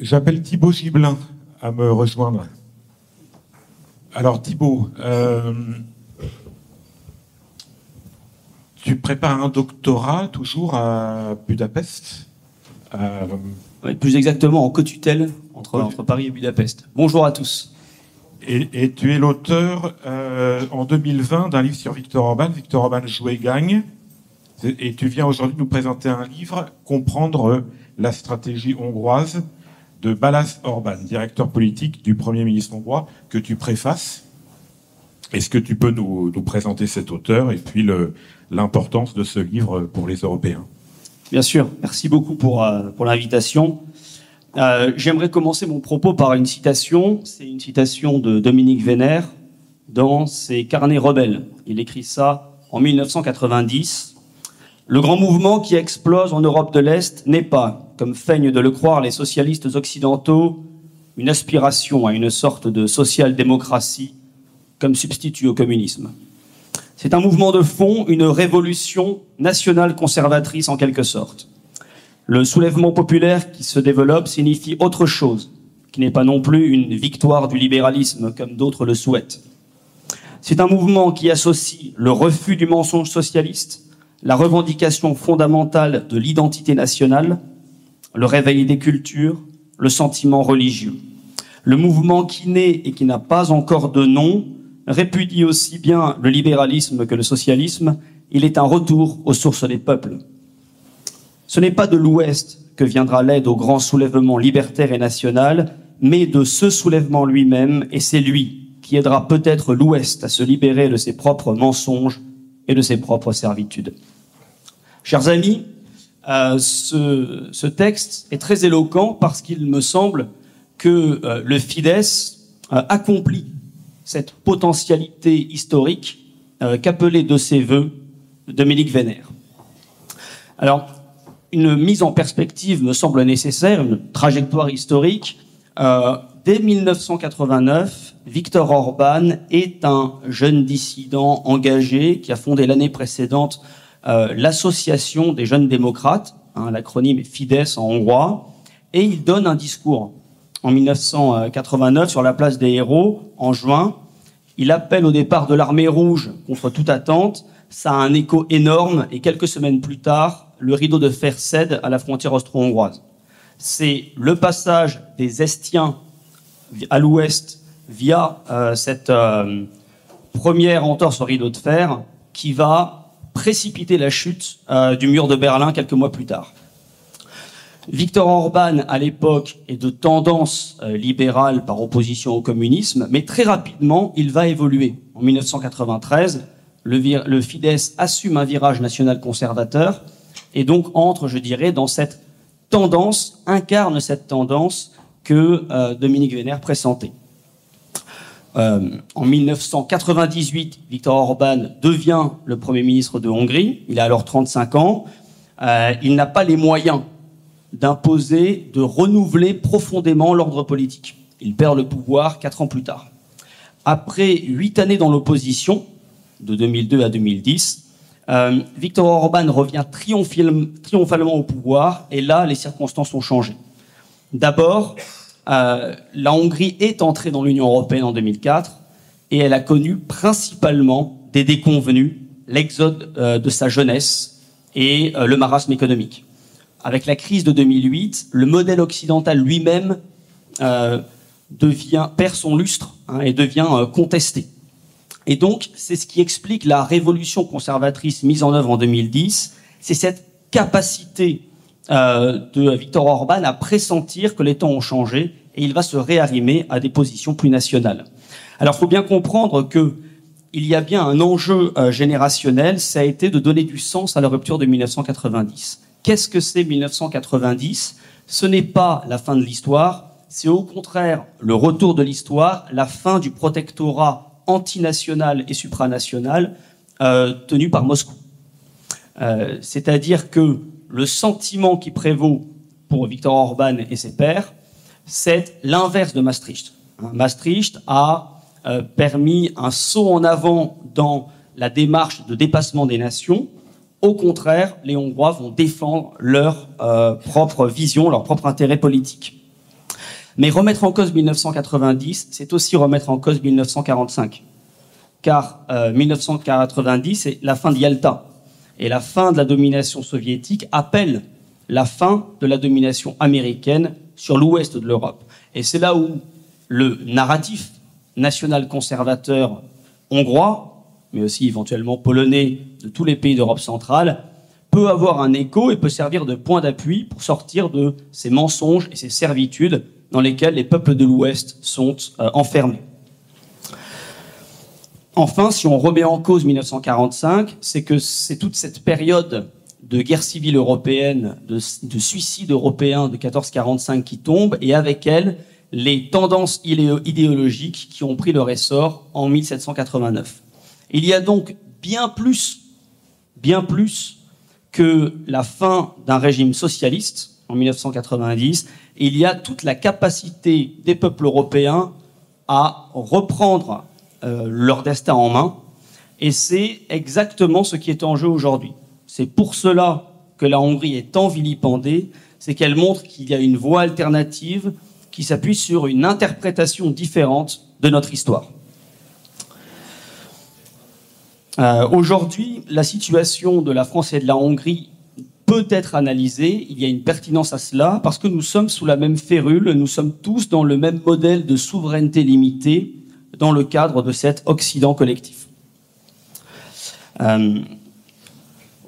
J'appelle Thibaut Gibelin à me rejoindre. Alors Thibaut, euh, tu prépares un doctorat toujours à Budapest? Plus exactement en co-tutelle entre, entre, Paris et Budapest. Bonjour à tous. Et, tu es l'auteur euh, en 2020 d'un livre sur Victor Orban, Victor Orban joue et gagne. Et tu viens aujourd'hui nous présenter un livre, Comprendre la stratégie hongroise de Balas Orban, directeur politique du Premier ministre hongrois, que tu préfaces. Est-ce que tu peux nous, présenter cet auteur et puis l'importance de ce livre pour les Européens? Bien sûr, merci beaucoup pour, euh, pour l'invitation. Euh, j'aimerais commencer mon propos par une citation. C'est une citation de Dominique Vénère dans ses Carnets rebelles. Il écrit ça en 1990. Le grand mouvement qui explose en Europe de l'Est n'est pas, comme feignent de le croire les socialistes occidentaux, une aspiration à une sorte de social-démocratie comme substitut au communisme. C'est un mouvement de fond, une révolution nationale conservatrice en quelque sorte. Le soulèvement populaire qui se développe signifie autre chose, qui n'est pas non plus une victoire du libéralisme comme d'autres le souhaitent. C'est un mouvement qui associe le refus du mensonge socialiste, la revendication fondamentale de l'identité nationale, le réveil des cultures, le sentiment religieux. Le mouvement qui naît et qui n'a pas encore de nom répudie aussi bien le libéralisme que le socialisme. Il est un retour aux sources des peuples. Ce n'est pas de l'Ouest que viendra l'aide au grand soulèvement libertaire et national, mais de ce soulèvement lui-même, et c'est lui qui aidera peut-être l'Ouest à se libérer de ses propres mensonges et de ses propres servitudes. Chers amis, euh, ce, texte est très éloquent parce qu'il me semble que euh, le Fidesz euh, accomplit cette potentialité historique qu'appelait de ses voeux Dominique Vénère. Alors, une mise en perspective me semble nécessaire, une trajectoire historique. Dès 1989, Victor Orban est un jeune dissident engagé qui a fondé l'année précédente euh, l'association des jeunes démocrates, hein, l'acronyme est Fidesz en hongrois, et il donne un discours en 1989 sur la place des héros en juin. Il appelle au départ de l'armée rouge contre toute attente. Ça a un écho énorme et quelques semaines plus tard, le rideau de fer cède à la frontière austro-hongroise. C'est le passage des Estiens à l'ouest via euh, cette euh, première entorse au rideau de fer qui va précipiter la chute euh, du mur de Berlin quelques mois plus tard. Victor Orban, à l'époque, est de tendance libérale par opposition au communisme, mais très rapidement, il va évoluer. En 1993, le, le Fidesz assume un virage national conservateur et donc entre, je dirais, dans cette tendance, incarne cette tendance que euh, Dominique Vénère pressentait. Euh, en 1998, Viktor Orban devient le Premier ministre de Hongrie. Il a alors 35 ans. Euh, il n'a pas les moyens d'imposer, de renouveler profondément l'ordre politique. Il perd le pouvoir quatre ans plus tard. Après huit années dans l'opposition, de 2002 à 2010, euh, Viktor Orban revient triomphalement au pouvoir et là, les circonstances ont changé. D'abord, euh, la Hongrie est entrée dans l'Union européenne en 2004 et elle a connu principalement des déconvenus, l'exode euh, de sa jeunesse et euh, le marasme économique. Avec la crise de 2008, le modèle occidental lui-même perd son lustre hein, et devient contesté. Et donc, c'est ce qui explique la révolution conservatrice mise en œuvre en 2010, c'est cette capacité euh, de Victor Orban à pressentir que les temps ont changé et il va se réarrimer à des positions plus nationales. Alors, il faut bien comprendre que il y a bien un enjeu euh, générationnel, ça a été de donner du sens à la rupture de 1990. Qu'est-ce que c'est 1990 Ce n'est pas la fin de l'histoire, c'est au contraire le retour de l'histoire, la fin du protectorat antinational et supranational euh, tenu par Moscou. C'est-à-dire que le sentiment qui prévaut pour Viktor Orban et ses pairs, c'est l'inverse de Maastricht. Maastricht a euh, permis un saut en avant dans la démarche de dépassement des nations. Au contraire, les Hongrois vont défendre leur euh, propre vision, leur propre intérêt politique. Mais remettre en cause 1990, c'est aussi remettre en cause 1945. Car 1990, c'est la fin de Yalta. Et la fin de la domination soviétique appelle la fin de la domination américaine sur l'ouest de l'Europe. Et c'est là où le narratif national conservateur hongrois, mais aussi éventuellement polonais de tous les pays d'Europe centrale, peut avoir un écho et peut servir de point d'appui pour sortir de ces mensonges et ces servitudes dans lesquelles les peuples de l'Ouest sont euh, enfermés. Enfin, si on remet en cause 1945, c'est que c'est toute cette période de guerre civile européenne, de, suicide européen de 1445 qui tombe, et avec elle, les tendances idéologiques qui ont pris leur essor en 1789. Il y a donc bien plus, bien plus que la fin d'un régime socialiste en 1990, il y a toute la capacité des peuples européens à reprendre leur destin en main, et c'est exactement ce qui est en jeu aujourd'hui. C'est pour cela que la Hongrie est tant vilipendée, c'est qu'elle montre qu'il y a une voie alternative qui s'appuie sur une interprétation différente de notre histoire. Euh, aujourd'hui, la situation de la France et de la Hongrie peut être analysée. Il y a une pertinence à cela parce que nous sommes sous la même férule, nous sommes tous dans le même modèle de souveraineté limitée dans le cadre de cet Occident collectif. Euh,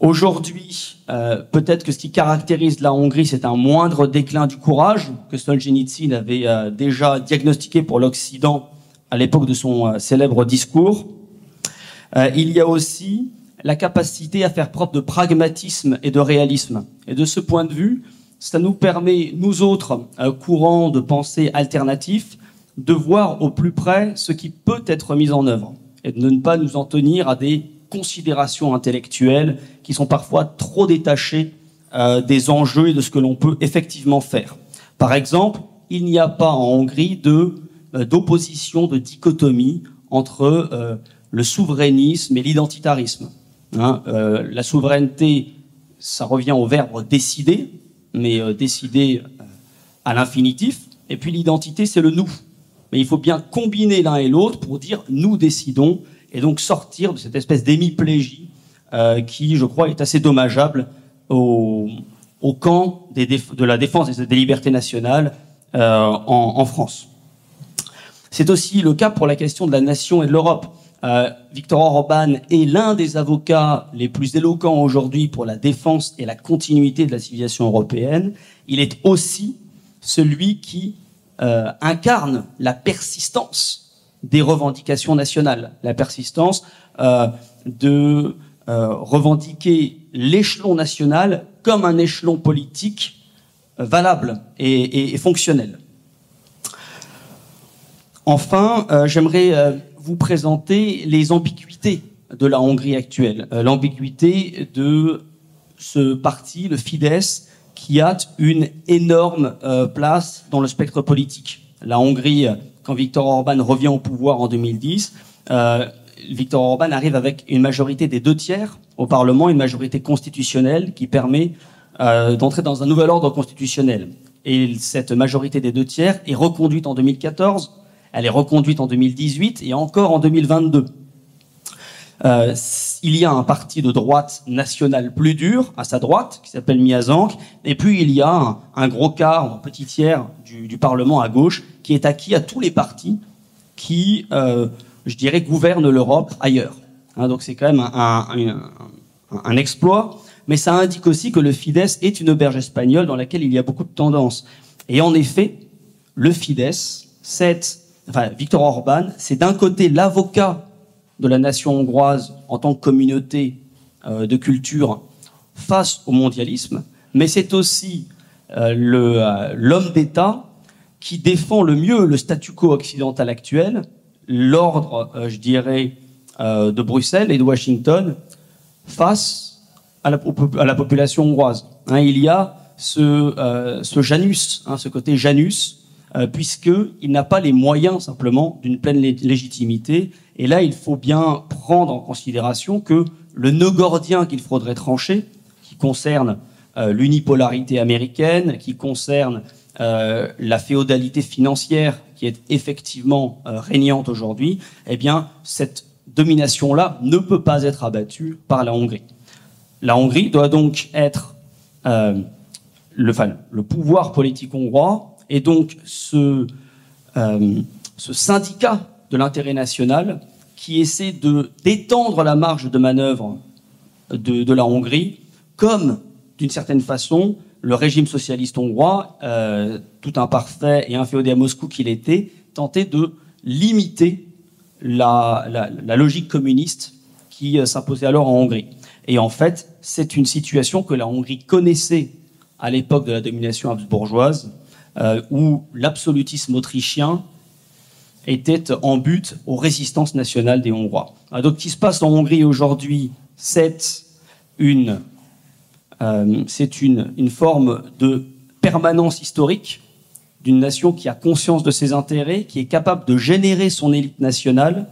Aujourd'hui, euh, peut-être que ce qui caractérise la Hongrie, c'est un moindre déclin du courage que Solzhenitsyn avait euh, déjà diagnostiqué pour l'Occident à l'époque de son célèbre discours. il y a aussi la capacité à faire preuve de pragmatisme et de réalisme. Et de ce point de vue, ça nous permet, nous autres, courants de pensée alternatifs, de voir au plus près ce qui peut être mis en œuvre et de ne pas nous en tenir à des considérations intellectuelles qui sont parfois trop détachées euh, des enjeux et de ce que l'on peut effectivement faire. Par exemple, il n'y a pas en Hongrie de euh, d'opposition, de dichotomie entre euh, le souverainisme et l'identitarisme. Hein. la souveraineté, ça revient au verbe décider, mais décider à l'infinitif. Et puis l'identité, c'est le nous. Mais il faut bien combiner l'un et l'autre pour dire nous décidons et donc sortir de cette espèce d'hémiplégie euh, qui, je crois, est assez dommageable au, camp de la défense des, libertés nationales euh, en, France. C'est aussi le cas pour la question de la nation et de l'Europe. Euh, Victor Orban est l'un des avocats les plus éloquents aujourd'hui pour la défense et la continuité de la civilisation européenne. Il est aussi celui qui incarne la persistance des revendications nationales, la persistance euh, de euh, revendiquer l'échelon national comme un échelon politique euh, valable et, fonctionnel. Enfin, j'aimerais vous présenter les ambiguïtés de la Hongrie actuelle, l'ambiguïté de ce parti, le Fidesz, qui a une énorme place dans le spectre politique. La Hongrie quand Viktor Orban revient au pouvoir en 2010, euh, Viktor Orban arrive avec une majorité des deux tiers au Parlement, une majorité constitutionnelle qui permet euh, d'entrer dans un nouvel ordre constitutionnel. Et cette majorité des deux tiers est reconduite en 2014, elle est reconduite en 2018 et encore en 2022. Euh, il y a un parti de droite nationale plus dur à sa droite, qui s'appelle Miazank, et puis il y a un, gros quart, un petit tiers du, Parlement à gauche, qui est acquis à tous les partis qui, euh, je dirais, gouvernent l'Europe ailleurs. Hein, donc c'est quand même un, exploit, mais ça indique aussi que le Fidesz est une auberge espagnole dans laquelle il y a beaucoup de tendances. Et en effet, le Fidesz, c'est, enfin, Victor Orban, c'est d'un côté l'avocat de la nation hongroise en tant que communauté euh, de culture face au mondialisme, mais c'est aussi euh, euh, l'homme d'État qui défend le mieux le statu quo occidental actuel, l'ordre, je dirais, de Bruxelles et de Washington face à la, population hongroise. Hein, il y a ce, ce Janus, hein, ce côté Janus, puisqu'il n'a pas les moyens simplement d'une pleine légitimité et là, il faut bien prendre en considération que le nœud gordien qu'il faudrait trancher, qui concerne euh, l'unipolarité américaine, qui concerne la féodalité financière qui est effectivement régnante aujourd'hui, eh bien, cette domination-là ne peut pas être abattue par la Hongrie. La Hongrie doit donc être le, le pouvoir politique hongrois et donc ce, ce syndicat de l'intérêt national qui essaie de d'étendre la marge de manœuvre de, la Hongrie, comme d'une certaine façon le régime socialiste hongrois, euh, tout imparfait et inféodé à Moscou qu'il était, tentait de limiter la, logique communiste qui euh, s'imposait alors en Hongrie. Et en fait, c'est une situation que la Hongrie connaissait à l'époque de la domination habsbourgeoise, euh, où l'absolutisme autrichien était en but aux résistances nationales des Hongrois. Ah, donc, ce qui se passe en Hongrie aujourd'hui, c'est une, euh, une, forme de permanence historique d'une nation qui a conscience de ses intérêts, qui est capable de générer son élite nationale,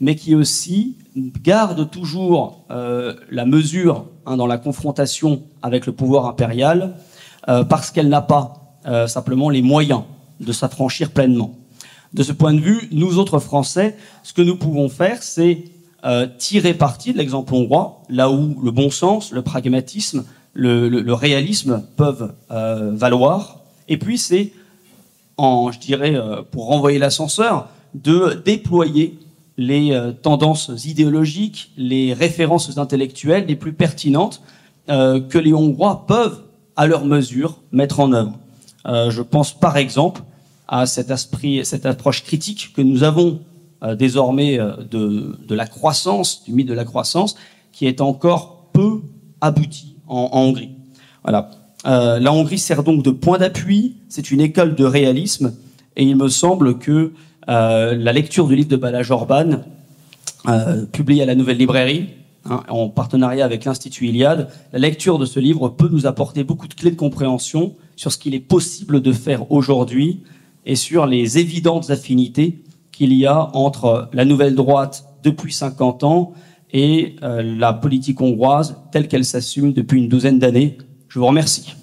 mais qui aussi garde toujours euh, la mesure hein, dans la confrontation avec le pouvoir impérial, parce qu'elle n'a pas simplement les moyens de s'affranchir pleinement. De ce point de vue, nous autres Français, ce que nous pouvons faire, c'est euh, tirer parti de l'exemple hongrois, là où le bon sens, le pragmatisme, le, réalisme peuvent euh, valoir. Et puis c'est, je dirais, euh, pour renvoyer l'ascenseur, de déployer les tendances idéologiques, les références intellectuelles les plus pertinentes que les Hongrois peuvent, à leur mesure, mettre en œuvre. Je pense par exemple à cet esprit, cette approche critique que nous avons euh, désormais euh, de, la croissance, du mythe de la croissance, qui est encore peu abouti en, Hongrie. Voilà. Euh, la Hongrie sert donc de point d'appui, c'est une école de réalisme, et il me semble que euh, la lecture du livre de Balaj Orban, euh, publié à la Nouvelle Librairie, hein, en partenariat avec l'Institut Iliade, la lecture de ce livre peut nous apporter beaucoup de clés de compréhension sur ce qu'il est possible de faire aujourd'hui et sur les évidentes affinités qu'il y a entre la nouvelle droite depuis 50 ans et euh, la politique hongroise telle qu'elle s'assume depuis une douzaine d'années. Je vous remercie.